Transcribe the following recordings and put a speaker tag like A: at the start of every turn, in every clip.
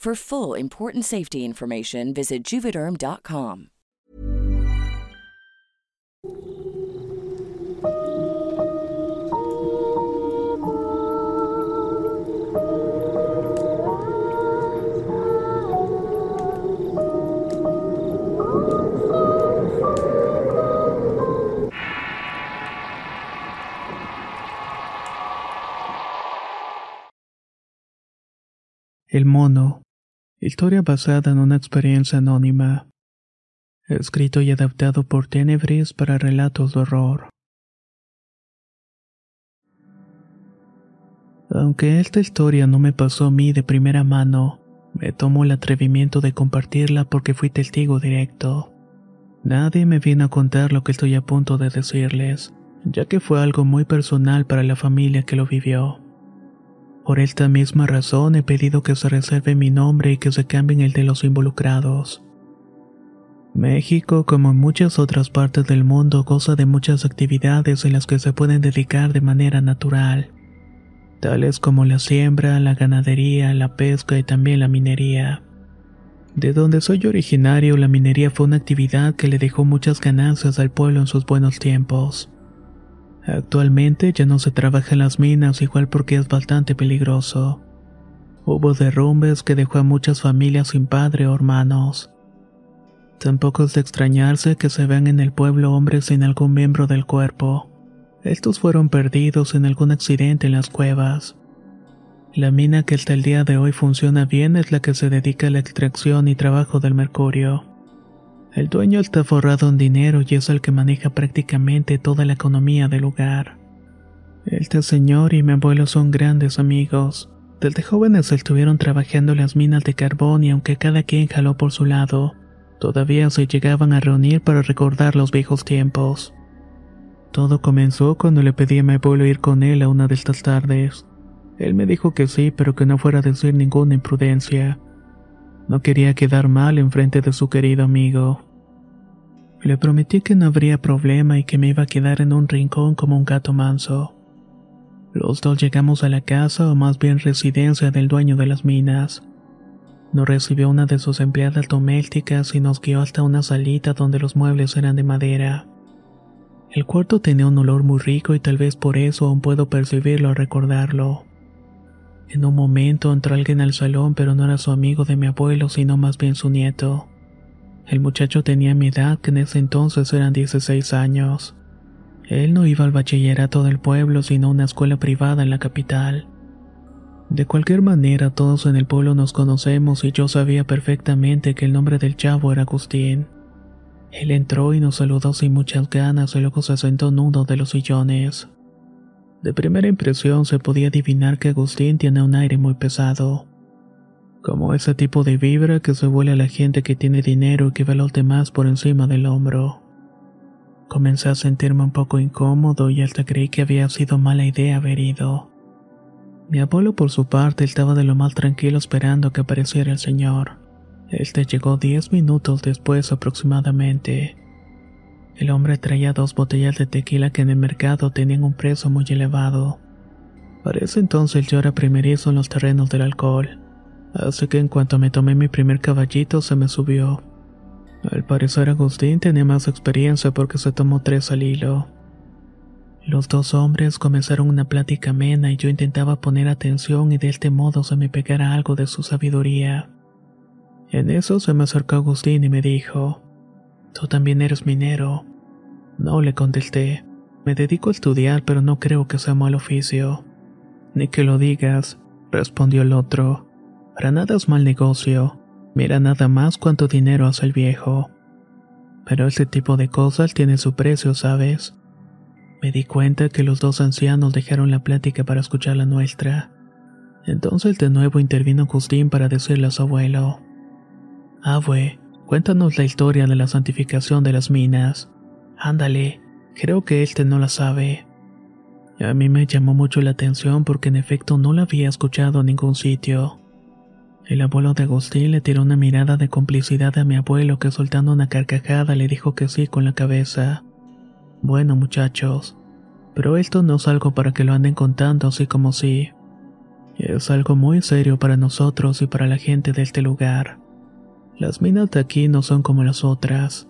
A: For full important safety information, visit juvederm.com.
B: El mono. Historia basada en una experiencia anónima. Escrito y adaptado por Tenebris para relatos de horror. Aunque esta historia no me pasó a mí de primera mano, me tomo el atrevimiento de compartirla porque fui testigo directo. Nadie me viene a contar lo que estoy a punto de decirles, ya que fue algo muy personal para la familia que lo vivió. Por esta misma razón he pedido que se reserve mi nombre y que se cambien el de los involucrados. México, como en muchas otras partes del mundo, goza de muchas actividades en las que se pueden dedicar de manera natural, tales como la siembra, la ganadería, la pesca y también la minería. De donde soy originario, la minería fue una actividad que le dejó muchas ganancias al pueblo en sus buenos tiempos. Actualmente ya no se trabaja en las minas igual porque es bastante peligroso. Hubo derrumbes que dejó a muchas familias sin padre o hermanos. Tampoco es de extrañarse que se vean en el pueblo hombres sin algún miembro del cuerpo. Estos fueron perdidos en algún accidente en las cuevas. La mina que hasta el día de hoy funciona bien es la que se dedica a la extracción y trabajo del mercurio. El dueño está forrado en dinero y es el que maneja prácticamente toda la economía del lugar. Este señor y mi abuelo son grandes amigos. Desde jóvenes estuvieron trabajando las minas de carbón y aunque cada quien jaló por su lado, todavía se llegaban a reunir para recordar los viejos tiempos. Todo comenzó cuando le pedí a mi abuelo ir con él a una de estas tardes. Él me dijo que sí, pero que no fuera a decir ninguna imprudencia. No quería quedar mal en frente de su querido amigo. Le prometí que no habría problema y que me iba a quedar en un rincón como un gato manso. Los dos llegamos a la casa o más bien residencia del dueño de las minas. Nos recibió una de sus empleadas domésticas y nos guió hasta una salita donde los muebles eran de madera. El cuarto tenía un olor muy rico y tal vez por eso aún puedo percibirlo al recordarlo. En un momento entró alguien al salón, pero no era su amigo de mi abuelo, sino más bien su nieto. El muchacho tenía mi edad, que en ese entonces eran 16 años. Él no iba al bachillerato del pueblo, sino a una escuela privada en la capital. De cualquier manera, todos en el pueblo nos conocemos y yo sabía perfectamente que el nombre del chavo era Agustín. Él entró y nos saludó sin muchas ganas y luego se sentó en uno de los sillones. De primera impresión se podía adivinar que Agustín tiene un aire muy pesado. Como ese tipo de vibra que se vuela a la gente que tiene dinero y que ve a los demás por encima del hombro. Comencé a sentirme un poco incómodo y hasta creí que había sido mala idea haber ido. Mi abuelo por su parte estaba de lo más tranquilo esperando que apareciera el señor. Este llegó diez minutos después aproximadamente. El hombre traía dos botellas de tequila que en el mercado tenían un precio muy elevado. Para ese entonces yo era primerizo en los terrenos del alcohol, así que en cuanto me tomé mi primer caballito se me subió. Al parecer Agustín tenía más experiencia porque se tomó tres al hilo. Los dos hombres comenzaron una plática amena y yo intentaba poner atención y de este modo se me pegara algo de su sabiduría. En eso se me acercó Agustín y me dijo, Tú también eres minero. No le contesté. Me dedico a estudiar, pero no creo que sea mal oficio. Ni que lo digas, respondió el otro. Para nada es mal negocio. Mira nada más cuánto dinero hace el viejo. Pero ese tipo de cosas tiene su precio, ¿sabes? Me di cuenta que los dos ancianos dejaron la plática para escuchar la nuestra. Entonces de nuevo intervino Justín para decirle a su abuelo: Abue, cuéntanos la historia de la santificación de las minas. Ándale, creo que este no la sabe. A mí me llamó mucho la atención porque en efecto no la había escuchado en ningún sitio. El abuelo de Agustín le tiró una mirada de complicidad a mi abuelo que soltando una carcajada le dijo que sí con la cabeza. Bueno muchachos, pero esto no es algo para que lo anden contando así como sí. Es algo muy serio para nosotros y para la gente de este lugar. Las minas de aquí no son como las otras.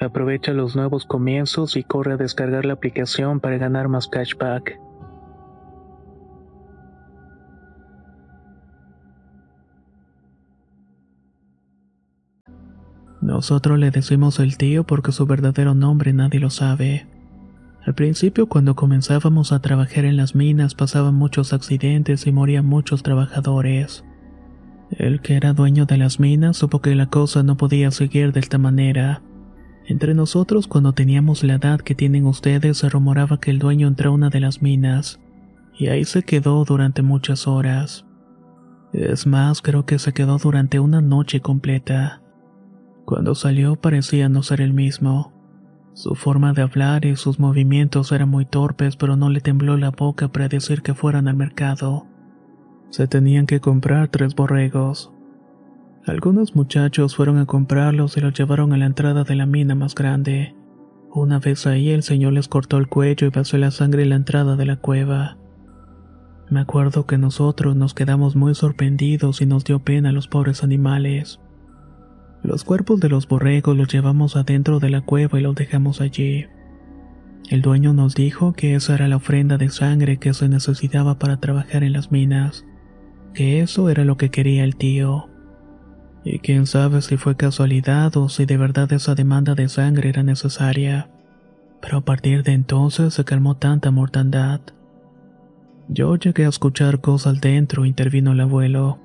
B: Aprovecha los nuevos comienzos y corre a descargar la aplicación para ganar más cashback. Nosotros le decimos el tío porque su verdadero nombre nadie lo sabe. Al principio cuando comenzábamos a trabajar en las minas pasaban muchos accidentes y morían muchos trabajadores. El que era dueño de las minas supo que la cosa no podía seguir de esta manera entre nosotros, cuando teníamos la edad que tienen ustedes, se rumoraba que el dueño entró a una de las minas, y ahí se quedó durante muchas horas. Es más, creo que se quedó durante una noche completa. Cuando salió parecía no ser el mismo. Su forma de hablar y sus movimientos eran muy torpes, pero no le tembló la boca para decir que fueran al mercado. Se tenían que comprar tres borregos. Algunos muchachos fueron a comprarlos y los llevaron a la entrada de la mina más grande. Una vez ahí el señor les cortó el cuello y pasó la sangre en la entrada de la cueva. Me acuerdo que nosotros nos quedamos muy sorprendidos y nos dio pena a los pobres animales. Los cuerpos de los borregos los llevamos adentro de la cueva y los dejamos allí. El dueño nos dijo que esa era la ofrenda de sangre que se necesitaba para trabajar en las minas, que eso era lo que quería el tío. Y quién sabe si fue casualidad o si de verdad esa demanda de sangre era necesaria. Pero a partir de entonces se calmó tanta mortandad. Yo llegué a escuchar cosas dentro, intervino el abuelo.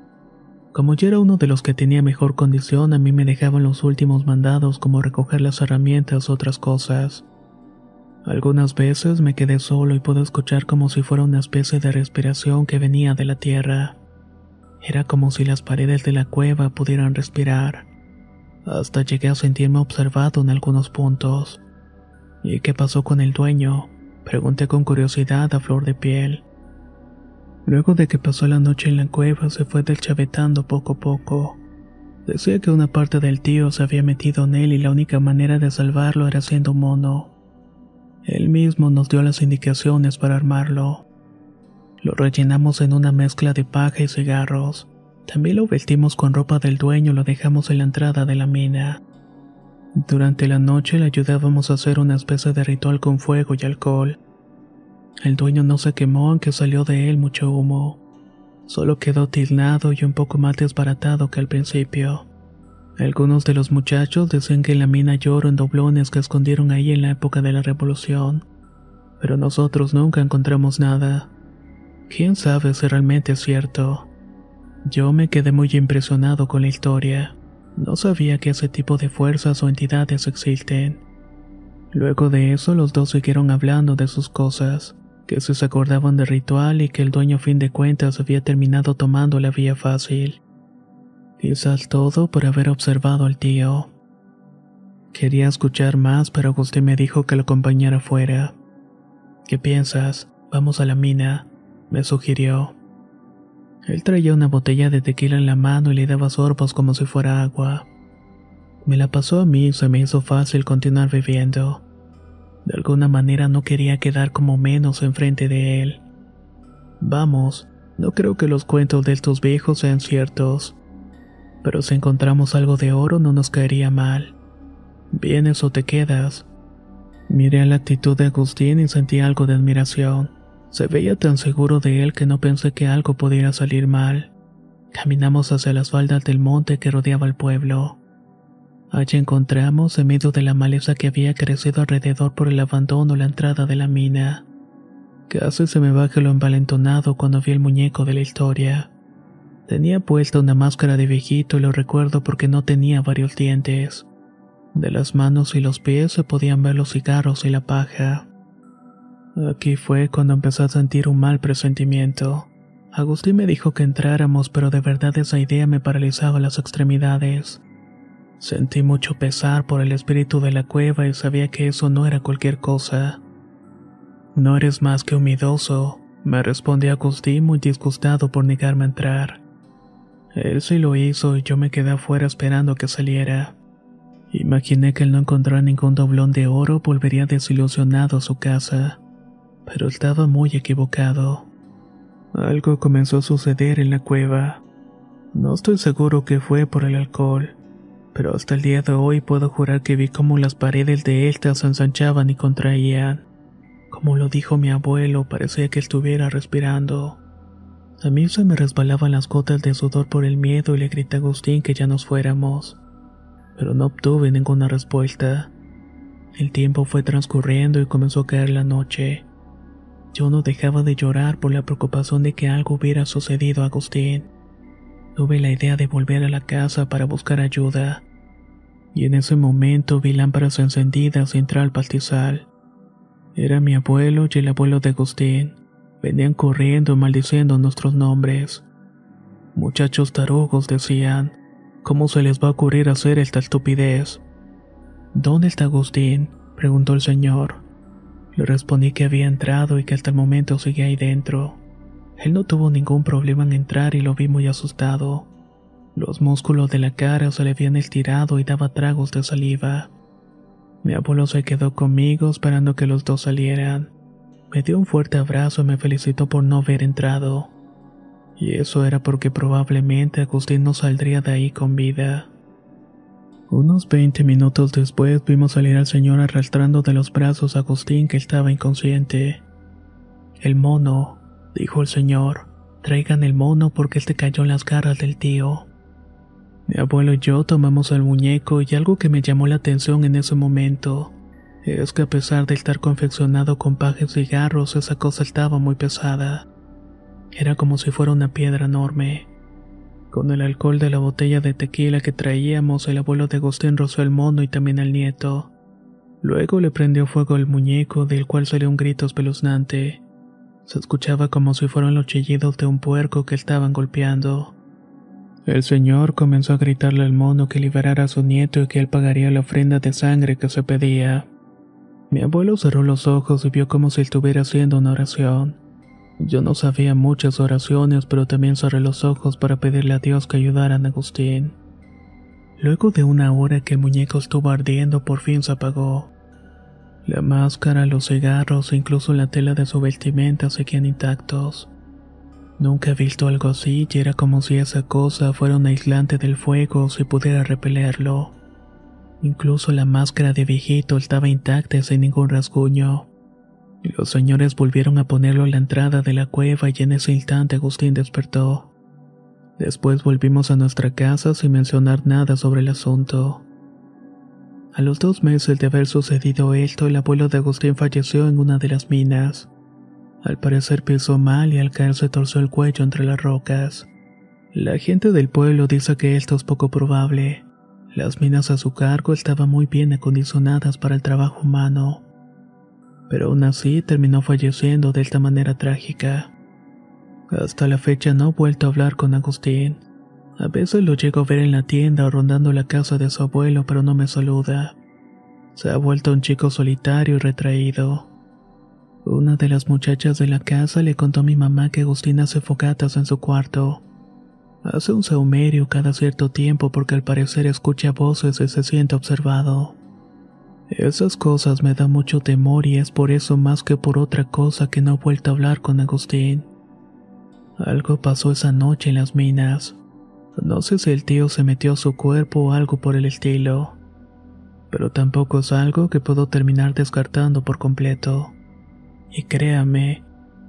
B: Como yo era uno de los que tenía mejor condición, a mí me dejaban los últimos mandados como recoger las herramientas u otras cosas. Algunas veces me quedé solo y pude escuchar como si fuera una especie de respiración que venía de la tierra. Era como si las paredes de la cueva pudieran respirar. Hasta llegué a sentirme observado en algunos puntos. ¿Y qué pasó con el dueño? Pregunté con curiosidad a flor de piel. Luego de que pasó la noche en la cueva, se fue deschavetando poco a poco. Decía que una parte del tío se había metido en él y la única manera de salvarlo era siendo mono. Él mismo nos dio las indicaciones para armarlo. Lo rellenamos en una mezcla de paja y cigarros. También lo vestimos con ropa del dueño y lo dejamos en la entrada de la mina. Durante la noche le ayudábamos a hacer una especie de ritual con fuego y alcohol. El dueño no se quemó aunque salió de él mucho humo. Solo quedó tilnado y un poco más desbaratado que al principio. Algunos de los muchachos decían que la mina lloró en doblones que escondieron ahí en la época de la revolución, pero nosotros nunca encontramos nada. ¿Quién sabe si realmente es cierto? Yo me quedé muy impresionado con la historia. No sabía que ese tipo de fuerzas o entidades existen. Luego de eso los dos siguieron hablando de sus cosas que se acordaban del ritual y que el dueño a fin de cuentas había terminado tomando la vía fácil. Quizás todo por haber observado al tío. Quería escuchar más, pero Agustín me dijo que lo acompañara fuera. ¿Qué piensas? Vamos a la mina, me sugirió. Él traía una botella de tequila en la mano y le daba sorbos como si fuera agua. Me la pasó a mí y se me hizo fácil continuar bebiendo. De alguna manera no quería quedar como menos enfrente de él. Vamos, no creo que los cuentos de estos viejos sean ciertos. Pero si encontramos algo de oro no nos caería mal. ¿Vienes o te quedas? Miré a la actitud de Agustín y sentí algo de admiración. Se veía tan seguro de él que no pensé que algo pudiera salir mal. Caminamos hacia las faldas del monte que rodeaba el pueblo. Allí encontramos, en medio de la maleza que había crecido alrededor por el abandono, la entrada de la mina. Casi se me baja lo envalentonado cuando vi el muñeco de la historia. Tenía puesta una máscara de viejito y lo recuerdo porque no tenía varios dientes. De las manos y los pies se podían ver los cigarros y la paja. Aquí fue cuando empecé a sentir un mal presentimiento. Agustín me dijo que entráramos, pero de verdad esa idea me paralizaba las extremidades. Sentí mucho pesar por el espíritu de la cueva y sabía que eso no era cualquier cosa. No eres más que humidoso, me respondió Agustín muy disgustado por negarme a entrar. Él sí lo hizo y yo me quedé afuera esperando que saliera. Imaginé que al no encontrar ningún doblón de oro volvería desilusionado a su casa, pero estaba muy equivocado. Algo comenzó a suceder en la cueva. No estoy seguro que fue por el alcohol pero hasta el día de hoy puedo jurar que vi cómo las paredes de esta se ensanchaban y contraían. Como lo dijo mi abuelo, parecía que estuviera respirando. A mí se me resbalaban las gotas de sudor por el miedo y le grité a Agustín que ya nos fuéramos, pero no obtuve ninguna respuesta. El tiempo fue transcurriendo y comenzó a caer la noche. Yo no dejaba de llorar por la preocupación de que algo hubiera sucedido a Agustín. Tuve la idea de volver a la casa para buscar ayuda, y en ese momento vi lámparas encendidas y entré al pastizal. Era mi abuelo y el abuelo de Agustín. Venían corriendo maldiciendo nuestros nombres. Muchachos tarugos decían, ¿cómo se les va a ocurrir hacer esta estupidez? ¿Dónde está Agustín? preguntó el señor. Le respondí que había entrado y que hasta el momento seguía ahí dentro. Él no tuvo ningún problema en entrar y lo vi muy asustado. Los músculos de la cara se le habían estirado y daba tragos de saliva. Mi abuelo se quedó conmigo esperando que los dos salieran. Me dio un fuerte abrazo y me felicitó por no haber entrado. Y eso era porque probablemente Agustín no saldría de ahí con vida. Unos 20 minutos después vimos salir al señor arrastrando de los brazos a Agustín que estaba inconsciente. El mono, dijo el señor, traigan el mono porque este cayó en las garras del tío. Mi abuelo y yo tomamos el muñeco y algo que me llamó la atención en ese momento es que a pesar de estar confeccionado con pajes y cigarros, esa cosa estaba muy pesada. Era como si fuera una piedra enorme. Con el alcohol de la botella de tequila que traíamos, el abuelo de Agustín rozó el mono y también al nieto. Luego le prendió fuego al muñeco, del cual salió un grito espeluznante. Se escuchaba como si fueran los chillidos de un puerco que estaban golpeando. El señor comenzó a gritarle al mono que liberara a su nieto y que él pagaría la ofrenda de sangre que se pedía. Mi abuelo cerró los ojos y vio como si estuviera haciendo una oración. Yo no sabía muchas oraciones, pero también cerré los ojos para pedirle a Dios que ayudara a Agustín. Luego de una hora que el muñeco estuvo ardiendo, por fin se apagó. La máscara, los cigarros e incluso la tela de su vestimenta seguían intactos. Nunca he visto algo así y era como si esa cosa fuera un aislante del fuego si pudiera repelerlo. Incluso la máscara de viejito estaba intacta sin ningún rasguño. Los señores volvieron a ponerlo en la entrada de la cueva y en ese instante Agustín despertó. Después volvimos a nuestra casa sin mencionar nada sobre el asunto. A los dos meses de haber sucedido esto, el abuelo de Agustín falleció en una de las minas. Al parecer pisó mal y al caer se torció el cuello entre las rocas. La gente del pueblo dice que esto es poco probable. Las minas a su cargo estaban muy bien acondicionadas para el trabajo humano pero aún así terminó falleciendo de esta manera trágica. Hasta la fecha no he vuelto a hablar con Agustín. A veces lo llego a ver en la tienda o rondando la casa de su abuelo, pero no me saluda. Se ha vuelto un chico solitario y retraído. Una de las muchachas de la casa le contó a mi mamá que Agustín hace fogatas en su cuarto. Hace un saumerio cada cierto tiempo porque al parecer escucha voces y se siente observado. Esas cosas me dan mucho temor y es por eso más que por otra cosa que no he vuelto a hablar con Agustín. Algo pasó esa noche en las minas. No sé si el tío se metió a su cuerpo o algo por el estilo. Pero tampoco es algo que puedo terminar descartando por completo. Y créame,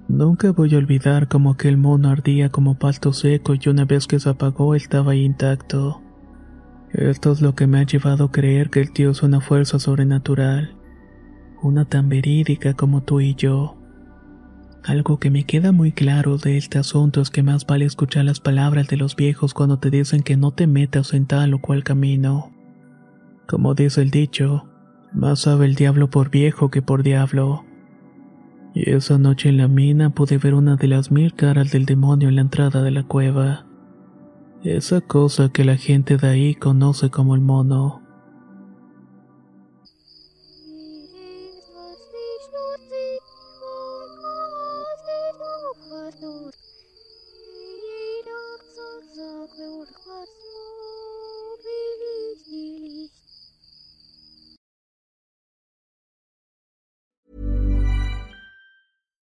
B: nunca voy a olvidar cómo aquel mono ardía como pasto seco y una vez que se apagó estaba intacto. Esto es lo que me ha llevado a creer que el tío es una fuerza sobrenatural, una tan verídica como tú y yo. Algo que me queda muy claro de este asunto es que más vale escuchar las palabras de los viejos cuando te dicen que no te metas en tal o cual camino. Como dice el dicho, más sabe el diablo por viejo que por diablo. Y esa noche en la mina pude ver una de las mil caras del demonio en la entrada de la cueva. Esa cosa que la gente de ahí conoce como el mono.